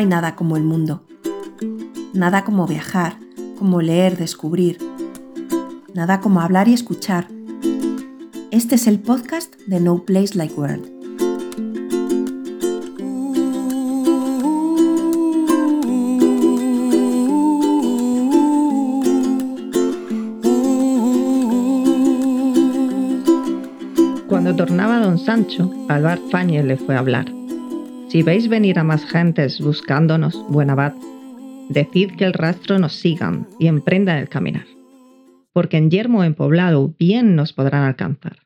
Hay nada como el mundo. Nada como viajar, como leer, descubrir. Nada como hablar y escuchar. Este es el podcast de No Place Like World. Cuando tornaba don Sancho, Alvar Fáñez le fue a hablar. Si veis venir a más gentes buscándonos, buen abad, decid que el rastro nos sigan y emprendan el caminar, porque en yermo en poblado bien nos podrán alcanzar.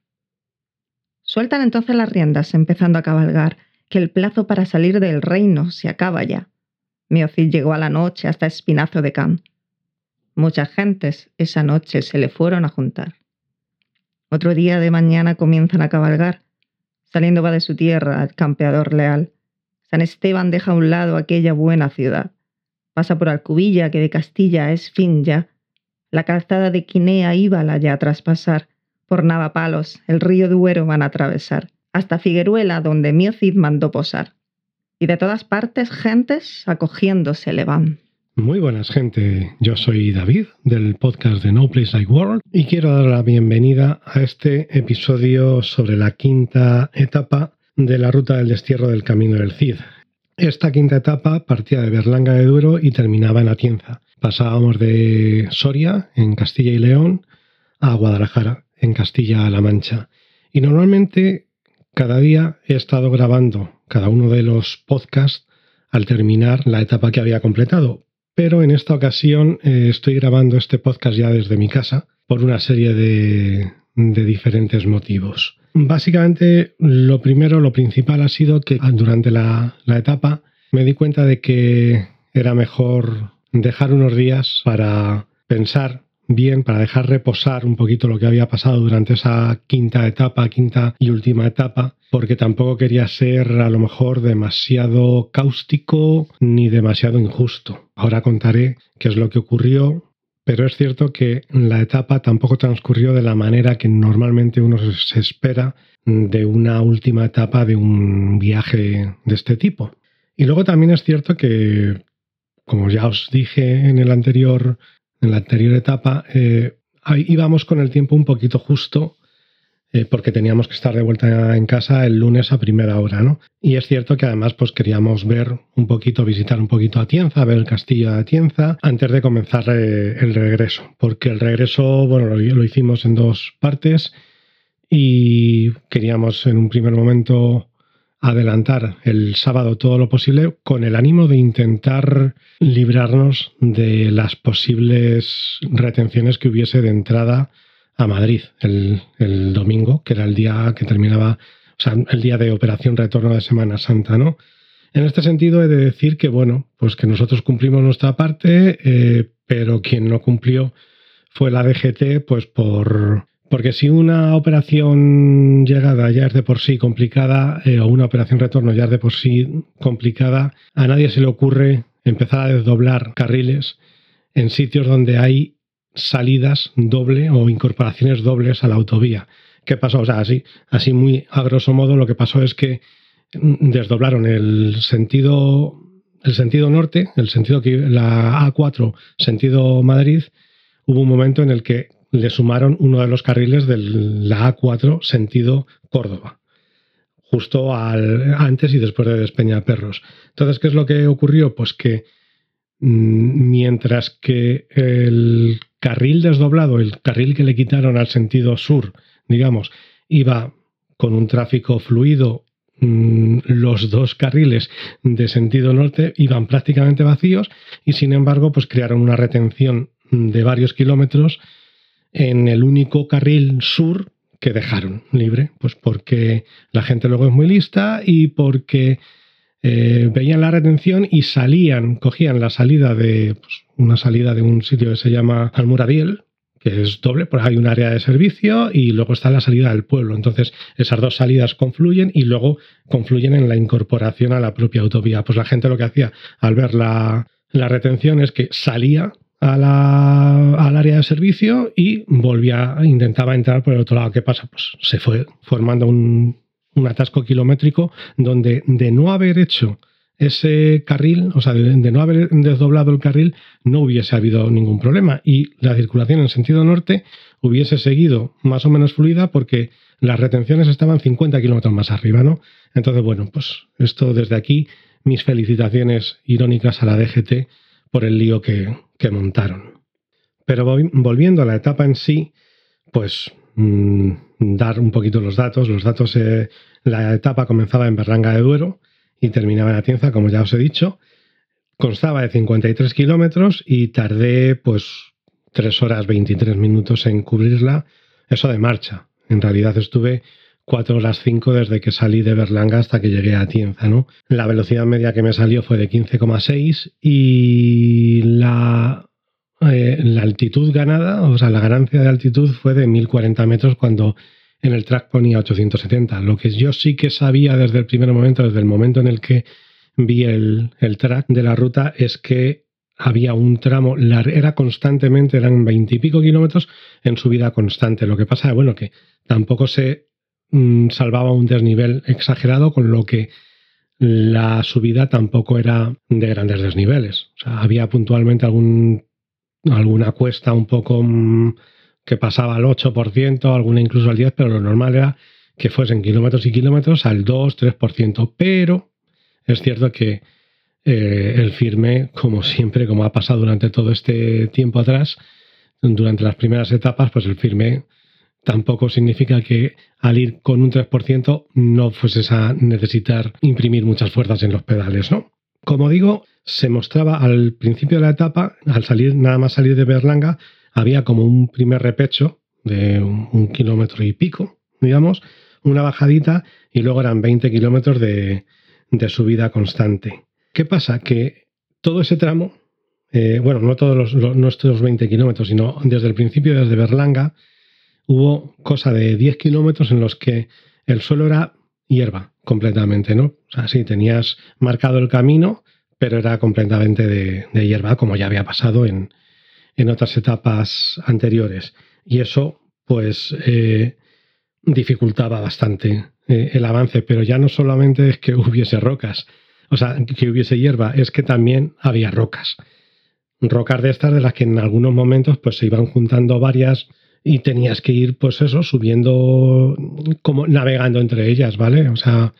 Sueltan entonces las riendas, empezando a cabalgar, que el plazo para salir del reino se acaba ya. Miocid llegó a la noche hasta Espinazo de Can. Muchas gentes esa noche se le fueron a juntar. Otro día de mañana comienzan a cabalgar. Saliendo va de su tierra el campeador leal. San Esteban deja a un lado aquella buena ciudad. Pasa por Alcubilla, que de Castilla es fin ya. La calzada de Quinea íbala ya a traspasar. Por Navapalos, el río Duero van a atravesar. Hasta Figueruela, donde Mio Cid mandó posar. Y de todas partes gentes acogiéndose le van. Muy buenas gente, yo soy David del podcast de No Place Like World y quiero dar la bienvenida a este episodio sobre la quinta etapa de la ruta del destierro del Camino del Cid. Esta quinta etapa partía de Berlanga de Duero y terminaba en Atienza. Pasábamos de Soria, en Castilla y León, a Guadalajara, en Castilla-La Mancha. Y normalmente cada día he estado grabando cada uno de los podcasts al terminar la etapa que había completado, pero en esta ocasión eh, estoy grabando este podcast ya desde mi casa por una serie de, de diferentes motivos. Básicamente, lo primero, lo principal ha sido que durante la, la etapa me di cuenta de que era mejor dejar unos días para pensar bien, para dejar reposar un poquito lo que había pasado durante esa quinta etapa, quinta y última etapa, porque tampoco quería ser a lo mejor demasiado cáustico ni demasiado injusto. Ahora contaré qué es lo que ocurrió, pero es cierto que la etapa tampoco transcurrió de la manera que normalmente uno se espera de una última etapa de un viaje de este tipo. Y luego también es cierto que, como ya os dije en el anterior en la anterior etapa, eh, íbamos con el tiempo un poquito justo eh, porque teníamos que estar de vuelta en casa el lunes a primera hora, ¿no? Y es cierto que además pues queríamos ver un poquito, visitar un poquito Atienza, ver el castillo de Atienza antes de comenzar eh, el regreso, porque el regreso, bueno, lo, lo hicimos en dos partes y queríamos en un primer momento adelantar el sábado todo lo posible con el ánimo de intentar librarnos de las posibles retenciones que hubiese de entrada a Madrid el, domingo, que era el día que terminaba, o sea, el día de operación retorno de Semana Santa, ¿no? En este sentido he de decir que, bueno, pues que nosotros cumplimos nuestra parte, eh, pero quien no cumplió fue la DGT, pues por porque si una operación llegada ya es de por sí complicada eh, o una operación retorno ya es de por sí complicada, a nadie se le ocurre empezar a desdoblar carriles en sitios donde hay salidas doble o incorporaciones dobles a la autovía. ¿Qué pasó? O sea, así, así muy a grosso modo lo que pasó es que desdoblaron el sentido, el sentido norte, el sentido que la A4, sentido Madrid, hubo un momento en el que le sumaron uno de los carriles de la A4 sentido Córdoba, justo al, antes y después de Despeñaperros. Entonces, ¿qué es lo que ocurrió? Pues que mm, mientras que el carril desdoblado, el carril que le quitaron al sentido sur, digamos, iba con un tráfico fluido, mm, los dos carriles de sentido norte iban prácticamente vacíos y sin embargo pues crearon una retención de varios kilómetros en el único carril sur que dejaron libre, pues porque la gente luego es muy lista y porque eh, veían la retención y salían, cogían la salida de pues, una salida de un sitio que se llama Almuradiel, que es doble, pues hay un área de servicio y luego está la salida del pueblo. Entonces, esas dos salidas confluyen y luego confluyen en la incorporación a la propia autovía. Pues la gente lo que hacía al ver la, la retención es que salía al área de servicio y volvía, intentaba entrar por el otro lado. ¿Qué pasa? Pues se fue formando un, atasco kilométrico donde de no haber hecho ese carril, o sea, de, no haber desdoblado el carril, no hubiese habido ningún problema y la circulación en sentido norte hubiese seguido más o menos fluida porque las retenciones estaban 50 kilómetros más arriba, ¿no? Entonces, bueno, pues esto desde aquí, mis felicitaciones irónicas a la DGT por el lío que, montaron. Pero volviendo a la etapa en sí, pues mm, dar un poquito los datos. Los datos, eh, la etapa comenzaba en Berlanga de Duero y terminaba en Atienza, como ya os he dicho. Constaba de 53 kilómetros y tardé pues 3 horas 23 minutos en cubrirla, eso de marcha. En realidad estuve 4 horas 5 desde que salí de Berlanga hasta que llegué a Atienza. La velocidad media que me salió fue de 15,6 y la, eh, la altitud ganada, o sea, la ganancia de altitud fue de 1040 metros cuando en el track ponía 870. Lo que yo sí que sabía desde el primer momento, desde el momento en el que vi el, el track de la ruta, es que había un tramo, era constantemente, eran veintipico kilómetros en subida constante. Lo que pasa es bueno, que tampoco se mm, salvaba un desnivel exagerado, con lo que la subida tampoco era de grandes desniveles. O sea, había puntualmente algún, alguna cuesta un poco mm, que pasaba al 8%, alguna incluso al 10%, pero lo normal era que fuesen kilómetros y kilómetros al 2-3%. Pero es cierto que eh, el firme, como siempre, como ha pasado durante todo este tiempo atrás, durante las primeras etapas, pues el firme tampoco significa que al ir con un 3% no fueses a necesitar imprimir muchas fuerzas en los pedales, ¿no? Como digo, se mostraba al principio de la etapa, al salir, nada más salir de Berlanga, había como un primer repecho de un, kilómetro y pico, digamos, una bajadita y luego eran 20 kilómetros de subida constante. ¿Qué pasa? Que todo ese tramo, eh, bueno, no todos los, nuestros 20 kilómetros, sino desde el principio, desde Berlanga, hubo cosa de 10 kilómetros en los que el suelo era hierba completamente, ¿no? O sea, sí, tenías marcado el camino, pero era completamente de, hierba, como ya había pasado en, otras etapas anteriores. Y eso, pues, eh, dificultaba bastante eh, el avance, pero ya no solamente es que hubiese rocas, o sea, que hubiese hierba, es que también había rocas. Rocas de estas de las que en algunos momentos pues se iban juntando varias y tenías que ir pues eso, subiendo, como navegando entre ellas, ¿vale? O sea,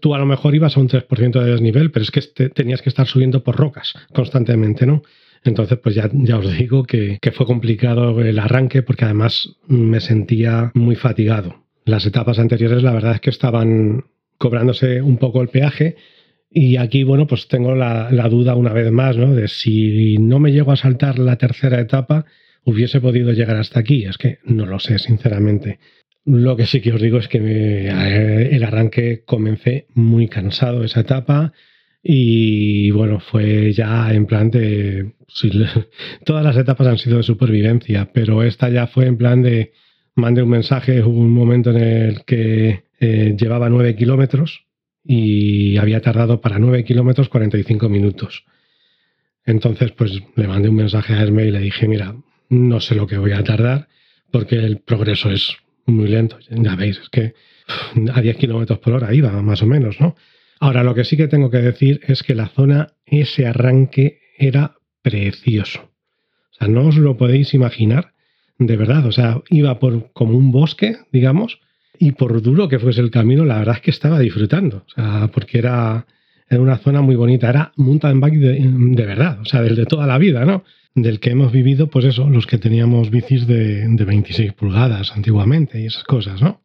tú a lo mejor ibas a un 3% de desnivel, pero es que tenías que estar subiendo por rocas constantemente, ¿no? Entonces, pues ya, ya os digo que, que, fue complicado el arranque porque además me sentía muy fatigado. Las etapas anteriores, la verdad es que estaban cobrándose un poco el peaje y aquí, bueno, pues tengo la, duda una vez más, ¿no? De si no me llego a saltar la tercera etapa, hubiese podido llegar hasta aquí. Es que no lo sé, sinceramente. Lo que sí que os digo es que el arranque comencé muy cansado esa etapa y bueno, fue ya en plan de... todas las etapas han sido de supervivencia, pero esta ya fue en plan de... Mandé un mensaje, hubo un momento en el que eh, llevaba nueve kilómetros y había tardado para 9 kilómetros 45 minutos. Entonces, pues le mandé un mensaje a Herme y le dije, mira, no sé lo que voy a tardar porque el progreso es muy lento. Ya veis, es que a 10 kilómetros por hora iba, más o menos, ¿no? Ahora, lo que sí que tengo que decir es que la zona, ese arranque era precioso. O sea, no os lo podéis imaginar, de verdad. O sea, iba por como un bosque, digamos, y por duro que fuese el camino, la verdad es que estaba disfrutando, o sea, porque era, era una zona muy bonita, era mountain bike de, de, verdad, o sea, del de toda la vida, ¿no? Del que hemos vivido, pues eso, los que teníamos bicis de, de 26 pulgadas antiguamente y esas cosas, ¿no?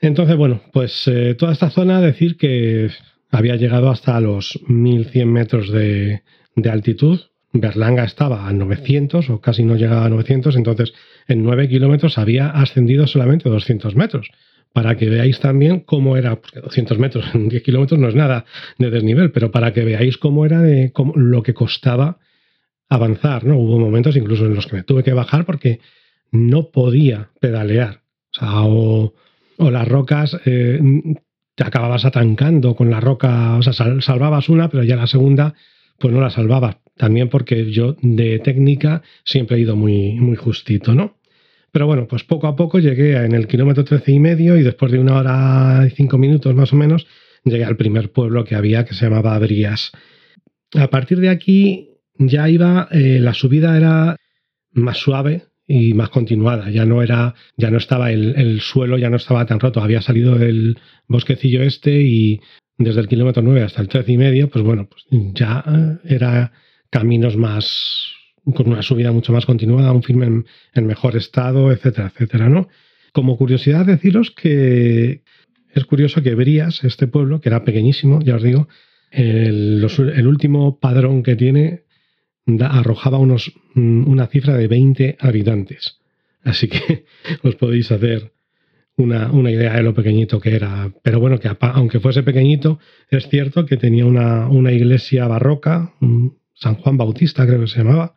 Entonces, bueno, pues eh, toda esta zona, decir que había llegado hasta los 1100 metros de, de altitud, Berlanga estaba a 900 o casi no llegaba a 900, entonces en 9 kilómetros había ascendido solamente 200 metros. Para que veáis también cómo era, porque 200 metros en 10 kilómetros no es nada de desnivel, pero para que veáis cómo era de lo que costaba avanzar, ¿no? Hubo momentos incluso en los que me tuve que bajar porque no podía pedalear. O sea, o, las rocas eh, te acababas atancando con la roca, o sea, salvabas una, pero ya la segunda, pues no la salvabas. También porque yo de técnica siempre he ido muy, muy justito, ¿no? Pero bueno, pues poco a poco llegué en el kilómetro 13 y medio y después de una hora y cinco minutos más o menos llegué al primer pueblo que había que se llamaba Brías. A partir de aquí ya iba, eh, la subida era más suave y más continuada. Ya no era, ya no estaba el, el, suelo, ya no estaba tan roto. Había salido del bosquecillo este y desde el kilómetro 9 hasta el 13 y medio, pues bueno, pues ya era caminos más con una subida mucho más continuada, un firme en, mejor estado, etcétera, etcétera, ¿no? Como curiosidad deciros que es curioso que Brías, este pueblo, que era pequeñísimo, ya os digo, el, último padrón que tiene arrojaba unos, mm, una cifra de 20 habitantes. Así que os podéis hacer una, una, idea de lo pequeñito que era. Pero bueno, que aunque fuese pequeñito, es cierto que tenía una, una iglesia barroca, San Juan Bautista creo que se llamaba,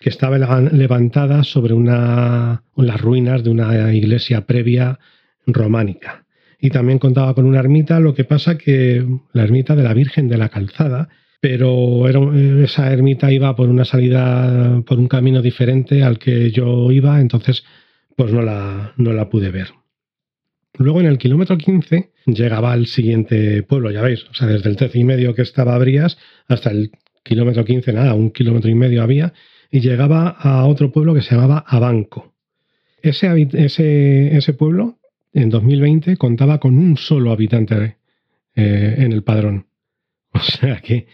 que estaba levantada sobre una, las ruinas de una iglesia previa románica. Y también contaba con una ermita, lo que pasa que la ermita de la Virgen de la Calzada, pero esa ermita iba por una salida, por un camino diferente al que yo iba, entonces pues no la, no la pude ver. Luego en el kilómetro 15 llegaba al siguiente pueblo, ya veis, o sea, desde el 13 y medio que estaba Brías hasta el kilómetro 15, nada, un kilómetro y medio había, y llegaba a otro pueblo que se llamaba Abanco. Ese, ese, ese pueblo en 2020 contaba con un solo habitante eh, en el padrón. O sea que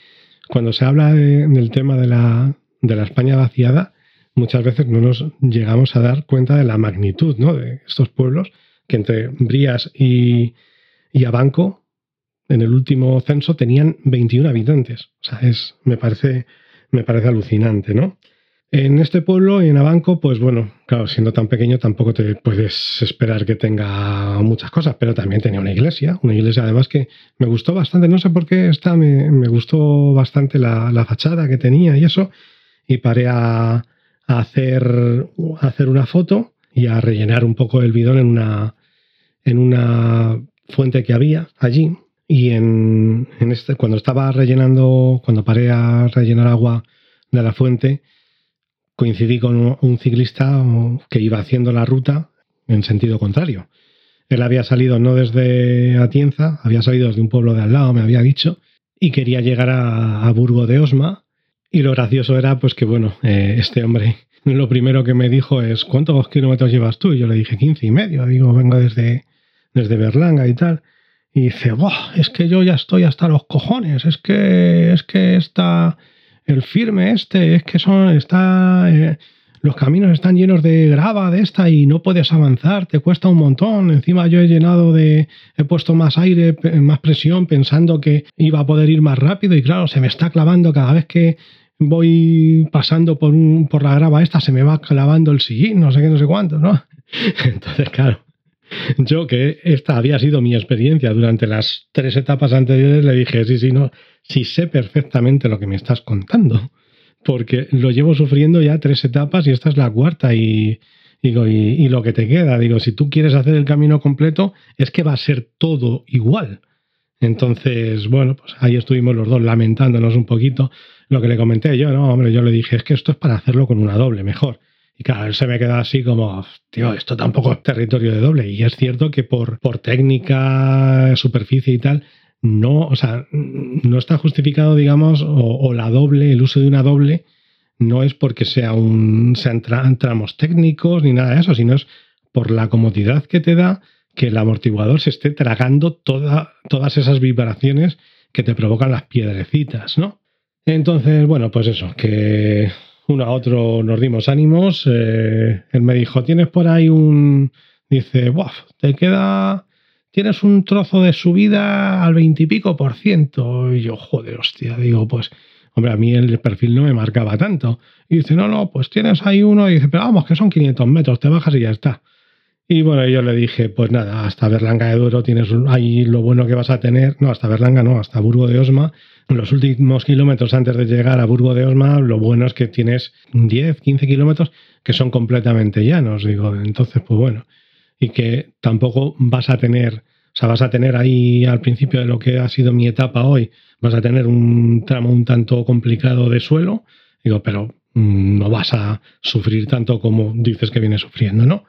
cuando se habla del tema de la, de la España vaciada, muchas veces no nos llegamos a dar cuenta de la magnitud ¿no? de estos pueblos, que entre Brías y, y Abanco, en el último censo, tenían 21 habitantes. O sea, es, me, parece, me parece alucinante, ¿no? En este pueblo, en Abanco, pues bueno, claro, siendo tan pequeño tampoco te puedes esperar que tenga muchas cosas, pero también tenía una iglesia, una iglesia además que me gustó bastante, no sé por qué esta me, me gustó bastante la, la, fachada que tenía y eso, y paré a, a, hacer, a hacer una foto y a rellenar un poco el bidón en una, en una fuente que había allí. Y en, en este, cuando estaba rellenando, cuando paré a rellenar agua de la fuente, coincidí con un ciclista que iba haciendo la ruta en sentido contrario. Él había salido no desde Atienza, había salido desde un pueblo de al lado, me había dicho, y quería llegar a, Burgo de Osma. Y lo gracioso era, pues que bueno, eh, este hombre lo primero que me dijo es, ¿cuántos kilómetros llevas tú? Y yo le dije, 15 y medio. Digo, vengo desde, desde Berlanga y tal. Y dice, es que yo ya estoy hasta los cojones, es que, es que está el firme este, es que son, está, eh, los caminos están llenos de grava de esta y no puedes avanzar, te cuesta un montón. Encima yo he llenado de, he puesto más aire, más presión, pensando que iba a poder ir más rápido y claro, se me está clavando cada vez que voy pasando por, un, por la grava esta, se me va clavando el sillín, no sé qué, no sé cuánto, ¿no? Entonces, claro, yo que esta había sido mi experiencia durante las tres etapas anteriores, le dije, sí, sí, no, sí sé perfectamente lo que me estás contando, porque lo llevo sufriendo ya tres etapas y esta es la cuarta y, digo, y, y lo que te queda, digo, si tú quieres hacer el camino completo, es que va a ser todo igual. Entonces, bueno, pues ahí estuvimos los dos lamentándonos un poquito. Lo que le comenté yo, no, hombre, yo le dije, es que esto es para hacerlo con una doble, mejor. Y claro, él se me queda así como, tío, esto tampoco es territorio de doble. Y es cierto que por, por técnica, superficie y tal, no, o sea, no está justificado, digamos, o, la doble, el uso de una doble, no es porque sea un, sean tramos técnicos ni nada de eso, sino es por la comodidad que te da que el amortiguador se esté tragando toda, todas esas vibraciones que te provocan las piedrecitas, ¿no? Entonces, bueno, pues eso, que uno a otro nos dimos ánimos. Eh, él me dijo, tienes por ahí un... Dice, Buah, te queda... Tienes un trozo de subida al veintipico por ciento. Y yo, joder, hostia, digo, pues, hombre, a mí el perfil no me marcaba tanto. Y dice, no, no, pues tienes ahí uno. Y dice, pero vamos, que son 500 metros, te bajas y ya está. Y bueno, yo le dije, pues nada, hasta Berlanga de Duero tienes ahí lo bueno que vas a tener. No, hasta Berlanga no, hasta Burgo de Osma los últimos kilómetros antes de llegar a Burgo de Osma, lo bueno es que tienes 10, 15 kilómetros que son completamente llanos, digo. Entonces, pues bueno, y que tampoco vas a tener, o sea, vas a tener ahí al principio de lo que ha sido mi etapa hoy, vas a tener un tramo un tanto complicado de suelo, digo, pero mm, no vas a sufrir tanto como dices que vienes sufriendo, ¿no?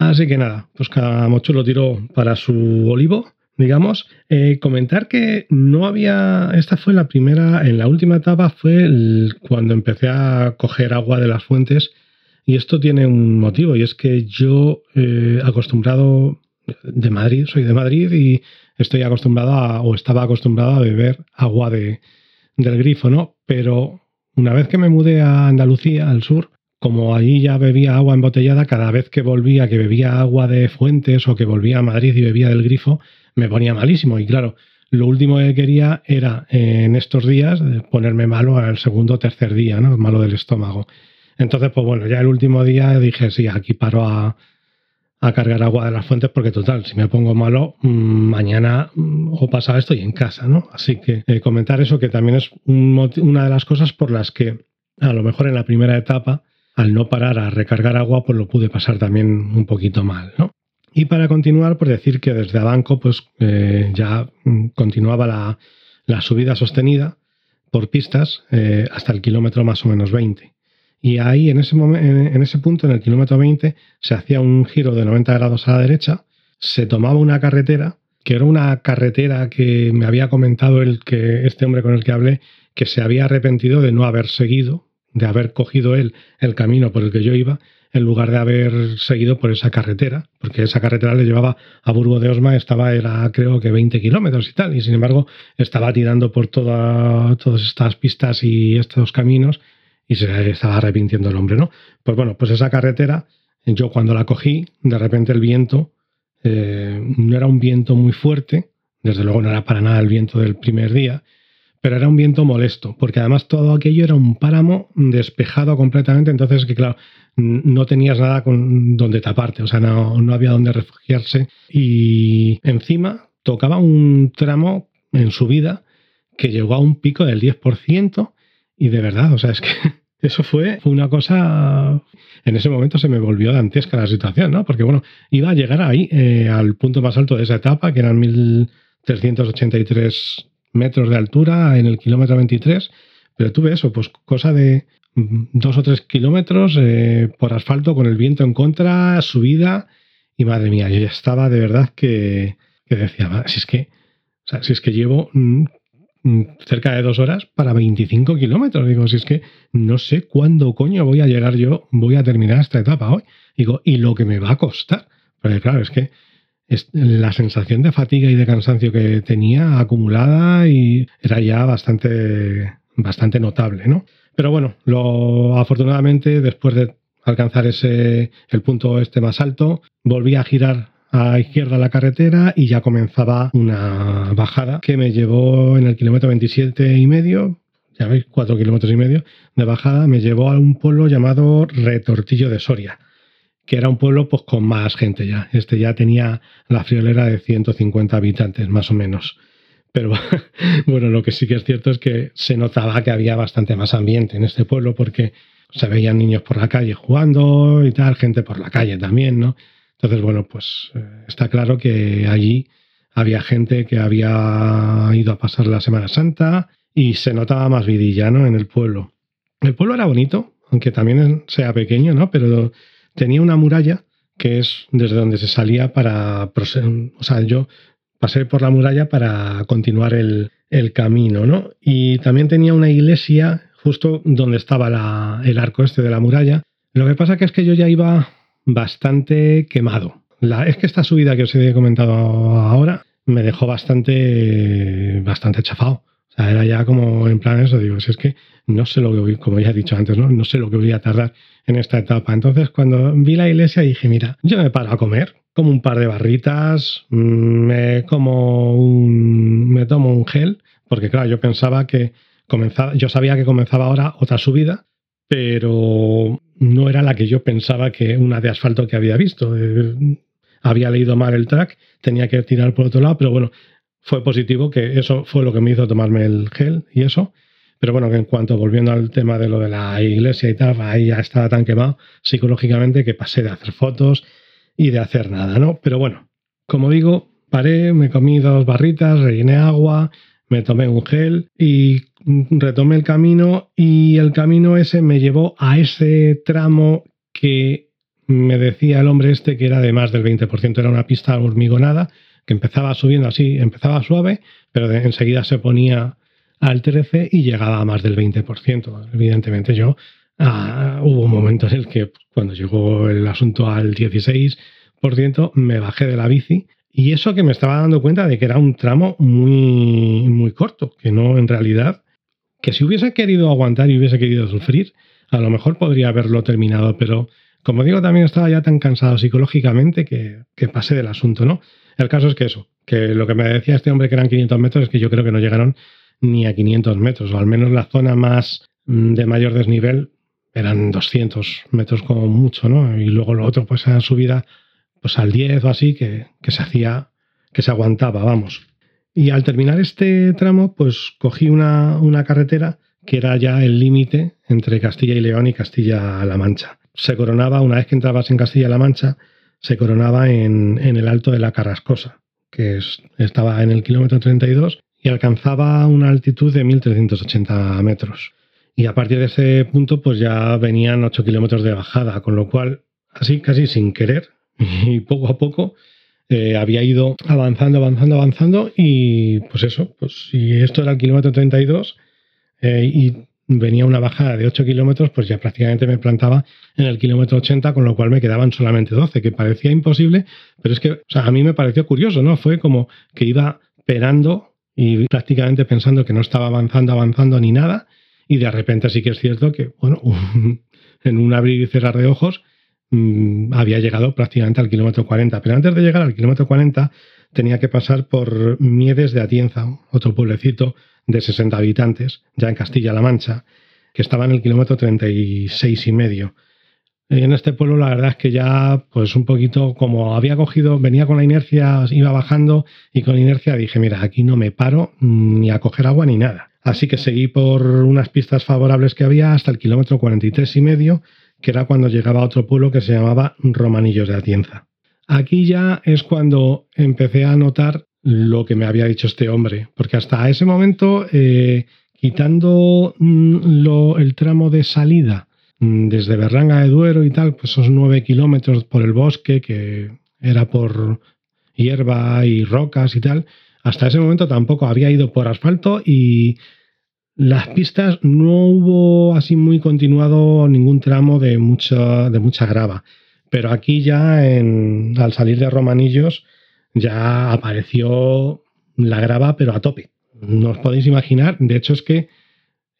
Así que nada, pues cada mochuelo tiró para su olivo digamos, eh, comentar que no había, esta fue la primera, en la última etapa fue cuando empecé a coger agua de las fuentes y esto tiene un motivo y es que yo eh, acostumbrado de Madrid, soy de Madrid y estoy acostumbrado a, o estaba acostumbrado a beber agua de, del grifo, ¿no? Pero una vez que me mudé a Andalucía, al sur, como allí ya bebía agua embotellada, cada vez que volvía, que bebía agua de fuentes o que volvía a Madrid y bebía del grifo, me ponía malísimo. Y claro, lo último que quería era en estos días ponerme malo al segundo o tercer día, ¿no? Malo del estómago. Entonces, pues bueno, ya el último día dije, sí, aquí paro a, a cargar agua de las fuentes porque total, si me pongo malo, mm, mañana mm, o pasado estoy en casa, ¿no? Así que eh, comentar eso que también es una de las cosas por las que a lo mejor en la primera etapa, al no parar a recargar agua, pues lo pude pasar también un poquito mal, ¿no? Y para continuar, por decir que desde Abanco, pues eh, ya mm, continuaba la, la, subida sostenida por pistas eh, hasta el kilómetro más o menos 20. Y ahí, en ese, en ese punto, en el kilómetro 20, se hacía un giro de 90 grados a la derecha, se tomaba una carretera, que era una carretera que me había comentado el que, este hombre con el que hablé, que se había arrepentido de no haber seguido, de haber cogido él el camino por el que yo iba, en lugar de haber seguido por esa carretera, porque esa carretera le llevaba a Burgo de Osma, estaba, era creo que 20 kilómetros y tal, y sin embargo estaba tirando por toda, todas estas pistas y estos caminos y se estaba arrepintiendo el hombre, ¿no? Pues bueno, pues esa carretera, yo cuando la cogí, de repente el viento eh, no era un viento muy fuerte, desde luego no era para nada el viento del primer día, pero era un viento molesto, porque además todo aquello era un páramo despejado completamente, entonces que claro, no tenías nada con donde taparte, o sea, no, no había donde refugiarse y encima tocaba un tramo en subida que llegó a un pico del 10% y de verdad, o sea, es que eso fue, una cosa. En ese momento se me volvió dantesca la situación, ¿no? Porque, bueno, iba a llegar ahí, eh, al punto más alto de esa etapa, que eran 1383 metros de altura en el kilómetro 23, pero tuve eso, pues cosa de dos o tres kilómetros eh, por asfalto con el viento en contra, subida, y madre mía, yo ya estaba de verdad que, que decía, si es que, o sea, si es que llevo mm, Mm, cerca de dos horas para 25 kilómetros. Digo, si es que no sé cuándo coño voy a llegar yo, voy a terminar esta etapa hoy. Digo, y lo que me va a costar. Porque claro, es que la sensación de fatiga y de cansancio que tenía acumulada y era ya bastante, bastante notable, ¿no? Pero bueno, lo, afortunadamente, después de alcanzar ese, el punto este más alto, volví a girar a izquierda la carretera y ya comenzaba una bajada que me llevó en el kilómetro 27 y medio, ya veis, 4 kilómetros y medio de bajada, me llevó a un pueblo llamado Retortillo de Soria, que era un pueblo pues con más gente ya. Este ya tenía la friolera de 150 habitantes, más o menos. Pero bueno, lo que sí que es cierto es que se notaba que había bastante más ambiente en este pueblo porque se veían niños por la calle jugando y tal, gente por la calle también, ¿no? Entonces, bueno, pues eh, está claro que allí había gente que había ido a pasar la Semana Santa y se notaba más vidilla, ¿no? En el pueblo. El pueblo era bonito, aunque también sea pequeño, ¿no? Pero tenía una muralla que es desde donde se salía para... O sea, yo pasé por la muralla para continuar el, camino, ¿no? Y también tenía una iglesia justo donde estaba el arco este de la muralla. Lo que pasa que es que yo ya iba bastante quemado. La, es que esta subida que os he comentado ahora me dejó bastante, bastante chafado. O sea, era ya como en plan eso, digo, si es que no sé lo que voy, como ya he dicho antes, ¿no? No sé lo que voy a tardar en esta etapa. Entonces, cuando vi la iglesia dije, mira, yo me paro a comer, como un par de barritas, mm, me como un, me tomo un gel, porque claro, yo pensaba que comenzaba, yo sabía que comenzaba ahora otra subida, pero no era la que yo pensaba que una de asfalto que había visto. Eh, había leído mal el track, tenía que tirar por otro lado, pero bueno, fue positivo que eso fue lo que me hizo tomarme el gel y eso. Pero bueno, que en cuanto volviendo al tema de lo de la iglesia y tal, ahí ya estaba tan quemado psicológicamente que pasé de hacer fotos y de hacer nada, ¿no? Pero bueno, como digo, paré, me comí dos barritas, rellené agua, me tomé un gel y retomé el camino y el camino ese me llevó a ese tramo que me decía el hombre este que era de más del 20%, era una pista hormigonada, que empezaba subiendo así, empezaba suave, pero enseguida se ponía al 13 y llegaba a más del 20%. Evidentemente yo ah, hubo un momento en el que cuando llegó el asunto al 16% me bajé de la bici y eso que me estaba dando cuenta de que era un tramo muy, muy corto, que no en realidad, que si hubiese querido aguantar y hubiese querido sufrir, a lo mejor podría haberlo terminado, pero como digo, también estaba ya tan cansado psicológicamente que, que pasé del asunto, ¿no? El caso es que eso, que lo que me decía este hombre que eran 500 metros es que yo creo que no llegaron ni a 500 metros, o al menos la zona más mm, de mayor desnivel eran 200 metros como mucho, ¿no? Y luego lo otro, pues en subida, pues al 10 o así, que, que se hacía, que se aguantaba, vamos. Y al terminar este tramo, pues cogí una, una carretera que era ya el límite entre Castilla y León y Castilla-La Mancha. Se coronaba, una vez que entrabas en Castilla-La Mancha, se coronaba en, en, el alto de la Carrascosa, que es, estaba en el kilómetro 32 y alcanzaba una altitud de 1.380 metros. Y a partir de ese punto, pues ya venían 8 kilómetros de bajada, con lo cual, así casi sin querer, y poco a poco, eh, había ido avanzando, avanzando, avanzando, y pues eso, pues si esto era el kilómetro 32 eh, y venía una bajada de 8 kilómetros, pues ya prácticamente me plantaba en el kilómetro 80, con lo cual me quedaban solamente 12, que parecía imposible, pero es que o sea, a mí me pareció curioso, ¿no? Fue como que iba esperando y prácticamente pensando que no estaba avanzando, avanzando ni nada. Y de repente sí que es cierto que, bueno, en un abrir y cerrar de ojos mm, había llegado prácticamente al kilómetro 40. Pero antes de llegar al kilómetro 40 tenía que pasar por Miedes de Atienza, otro pueblecito de 60 habitantes, ya en Castilla-La Mancha, que estaba en el kilómetro 36 y medio en este pueblo la verdad es que ya pues un poquito como había cogido, venía con la inercia, iba bajando y con inercia dije, mira, aquí no me paro ni a coger agua ni nada. Así que seguí por unas pistas favorables que había hasta el kilómetro 43 y medio, que era cuando llegaba a otro pueblo que se llamaba Romanillos de Atienza. Aquí ya es cuando empecé a notar lo que me había dicho este hombre, porque hasta ese momento, eh, quitando mm, el tramo de salida, desde Berranga de Duero y tal, pues esos nueve kilómetros por el bosque, que era por hierba y rocas y tal, hasta ese momento tampoco había ido por asfalto y las pistas no hubo así muy continuado ningún tramo de mucha, de mucha grava. Pero aquí ya en, al salir de Romanillos ya apareció la grava pero a tope. No os podéis imaginar, de hecho es que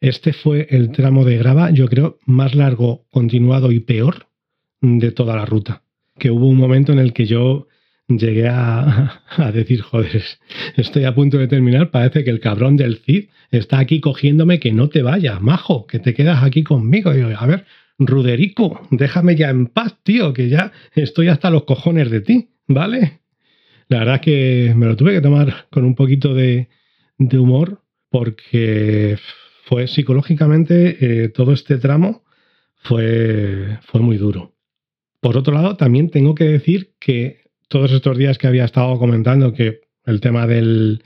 este fue el tramo de grava, yo creo, más largo, continuado y peor de toda la ruta. Que hubo un momento en el que yo llegué a, decir, joder, estoy a punto de terminar, parece que el cabrón del Cid está aquí cogiéndome que no te vayas, majo, que te quedas aquí conmigo. Digo, a ver, Ruderico, déjame ya en paz, tío, que ya estoy hasta los cojones de ti, ¿vale? La verdad es que me lo tuve que tomar con un poquito de, de humor porque fue psicológicamente eh, todo este tramo fue, fue muy duro. Por otro lado, también tengo que decir que todos estos días que había estado comentando que el tema del,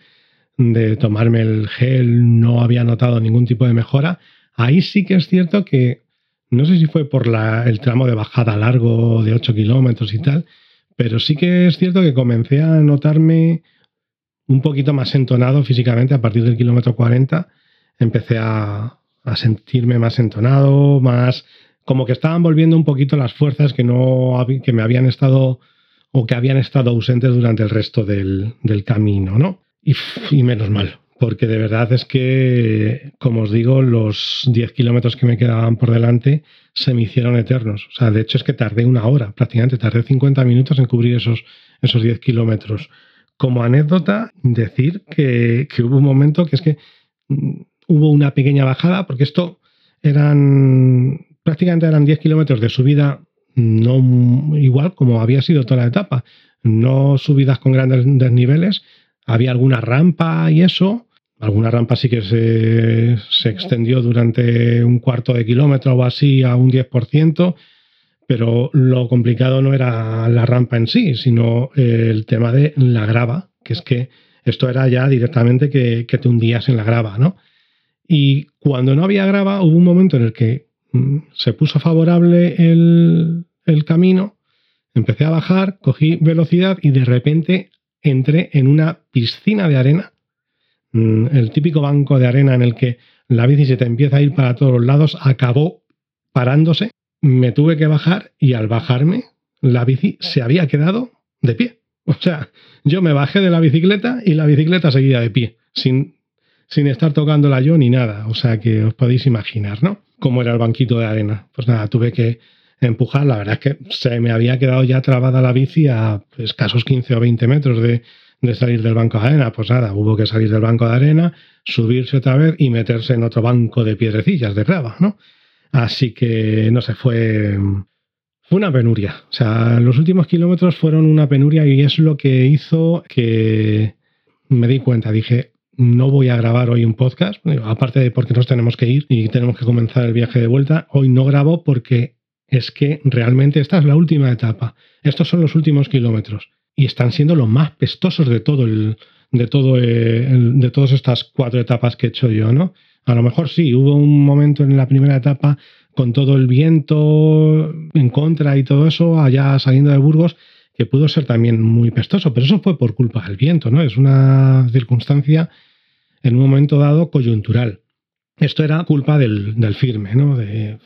de tomarme el gel no había notado ningún tipo de mejora, ahí sí que es cierto que no sé si fue por el tramo de bajada largo de 8 kilómetros y tal, pero sí que es cierto que comencé a notarme un poquito más entonado físicamente a partir del kilómetro 40 empecé a, sentirme más entonado, más como que estaban volviendo un poquito las fuerzas que no que me habían estado o que habían estado ausentes durante el resto del, camino, ¿no? Y, menos mal, porque de verdad es que, como os digo, los 10 kilómetros que me quedaban por delante se me hicieron eternos. O sea, de hecho es que tardé una hora, prácticamente tardé 50 minutos en cubrir esos, esos 10 kilómetros. Como anécdota, decir que, que hubo un momento que es que hubo una pequeña bajada, porque esto eran prácticamente eran 10 kilómetros de subida, no igual como había sido toda la etapa, no subidas con grandes desniveles, había alguna rampa y eso, alguna rampa sí que se, se extendió durante un cuarto de kilómetro o así a un 10%, pero lo complicado no era la rampa en sí, sino el tema de la grava, que es que esto era ya directamente que te hundías en la grava, ¿no? Y cuando no había grava, hubo un momento en el que mm, se puso favorable el, camino, empecé a bajar, cogí velocidad y de repente entré en una piscina de arena, mm, el típico banco de arena en el que la bici se te empieza a ir para todos los lados, acabó parándose, me tuve que bajar y al bajarme la bici se había quedado de pie. O sea, yo me bajé de la bicicleta y la bicicleta seguía de pie, sin, sin estar tocándola yo ni nada. O sea que os podéis imaginar, ¿no? Cómo era el banquito de arena. Pues nada, tuve que empujar. La verdad es que se me había quedado ya trabada la bici a escasos 15 o 20 metros de, salir del banco de arena. Pues nada, hubo que salir del banco de arena, subirse otra vez y meterse en otro banco de piedrecillas, de grava, ¿no? Así que, no sé, fue, fue una penuria. O sea, los últimos kilómetros fueron una penuria y es lo que hizo que me di cuenta. Dije, no voy a grabar hoy un podcast, aparte de porque nos tenemos que ir y tenemos que comenzar el viaje de vuelta. Hoy no grabo porque es que realmente esta es la última etapa. Estos son los últimos kilómetros y están siendo los más pestosos de todo el, de todo todas estas cuatro etapas que he hecho yo, ¿no? A lo mejor sí, hubo un momento en la primera etapa con todo el viento en contra y todo eso, allá saliendo de Burgos, que pudo ser también muy pestoso, pero eso fue por culpa del viento, ¿no? Es una circunstancia en un momento dado coyuntural. Esto era culpa del, firme, ¿no? De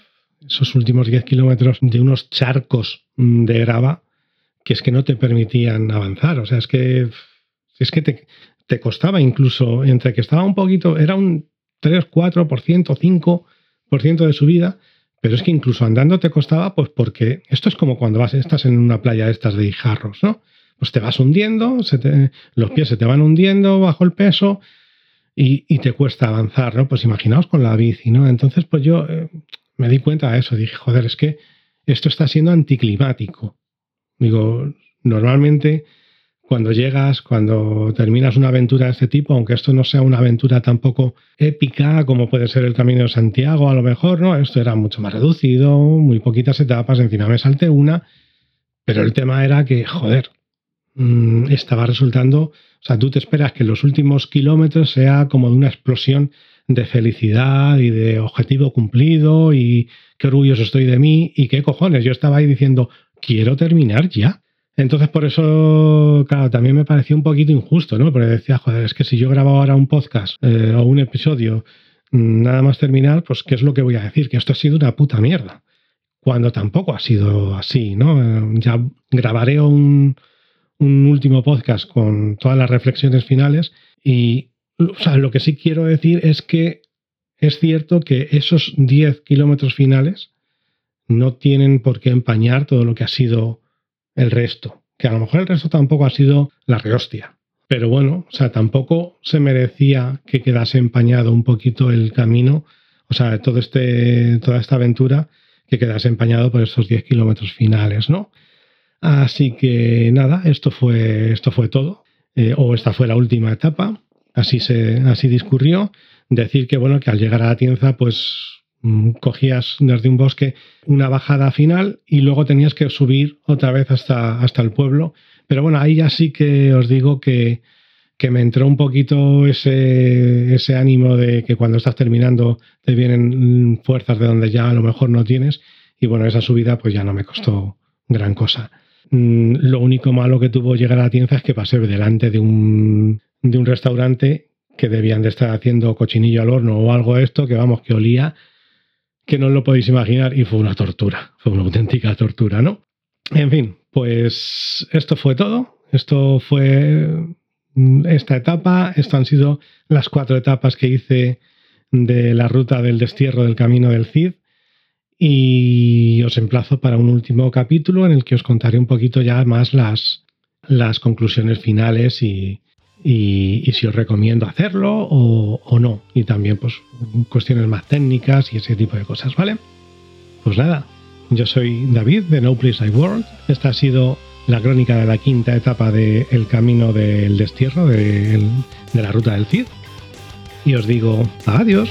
esos últimos 10 kilómetros de unos charcos de grava que es que no te permitían avanzar. O sea, es que, es que te, te costaba incluso, entre que estaba un poquito, era un 3, 4%, 5% de subida, pero es que incluso andando te costaba, pues porque esto es como cuando vas, estás en una playa de estas de hijarros, ¿no? Pues te vas hundiendo, se te, los pies se te van hundiendo bajo el peso y, y, te cuesta avanzar, ¿no? Pues imaginaos con la bici, ¿no? Entonces, pues yo eh, me di cuenta de eso, dije, joder, es que esto está siendo anticlimático. Digo, normalmente cuando llegas, cuando terminas una aventura de este tipo, aunque esto no sea una aventura tampoco épica como puede ser el Camino de Santiago, a lo mejor, ¿no? Esto era mucho más reducido, muy poquitas etapas, encima me salté una, pero el tema era que, joder, mm, estaba resultando, o sea, tú te esperas que los últimos kilómetros sea como de una explosión de felicidad y de objetivo cumplido y qué orgulloso estoy de mí y qué cojones, yo estaba ahí diciendo, quiero terminar ya entonces, por eso, claro, también me pareció un poquito injusto, ¿no? Porque decía, joder, es que si yo grabo ahora un podcast eh, o un episodio, mm, nada más terminar, pues, ¿qué es lo que voy a decir? Que esto ha sido una puta mierda. Cuando tampoco ha sido así, ¿no? Eh, ya grabaré un, un último podcast con todas las reflexiones finales y, o sea, lo que sí quiero decir es que es cierto que esos 10 kilómetros finales no tienen por qué empañar todo lo que ha sido el resto. Que a lo mejor el resto tampoco ha sido la rehostia. Pero bueno, o sea, tampoco se merecía que quedase empañado un poquito el camino, o sea, todo este, toda esta aventura, que quedase empañado por estos 10 kilómetros finales, ¿no? Así que nada, esto fue, esto fue todo. Eh, o esta fue la última etapa. Así se, así discurrió. Decir que bueno, que al llegar a la tienza, pues cogías desde un bosque una bajada final y luego tenías que subir otra vez hasta, hasta el pueblo. Pero bueno, ahí ya sí que os digo que, que me entró un poquito ese, ese ánimo de que cuando estás terminando te vienen fuerzas de donde ya a lo mejor no tienes. Y bueno, esa subida pues ya no me costó gran cosa. Mm, lo único malo que tuvo llegar a la tienda es que pasé delante de un, de un restaurante que debían de estar haciendo cochinillo al horno o algo esto, que vamos, que olía que no lo podéis imaginar y fue una tortura, fue una auténtica tortura, ¿no? En fin, pues esto fue todo, esto fue mm, esta etapa, esto han sido las cuatro etapas que hice de la ruta del destierro del camino del Cid y os emplazo para un último capítulo en el que os contaré un poquito ya más las, las conclusiones finales y, y, si os recomiendo hacerlo o, no. Y también pues cuestiones más técnicas y ese tipo de cosas, ¿vale? Pues nada, yo soy David de No Place Like World. Esta ha sido la crónica de la quinta etapa del camino del destierro, de, de la ruta del Cid. Y os digo adiós.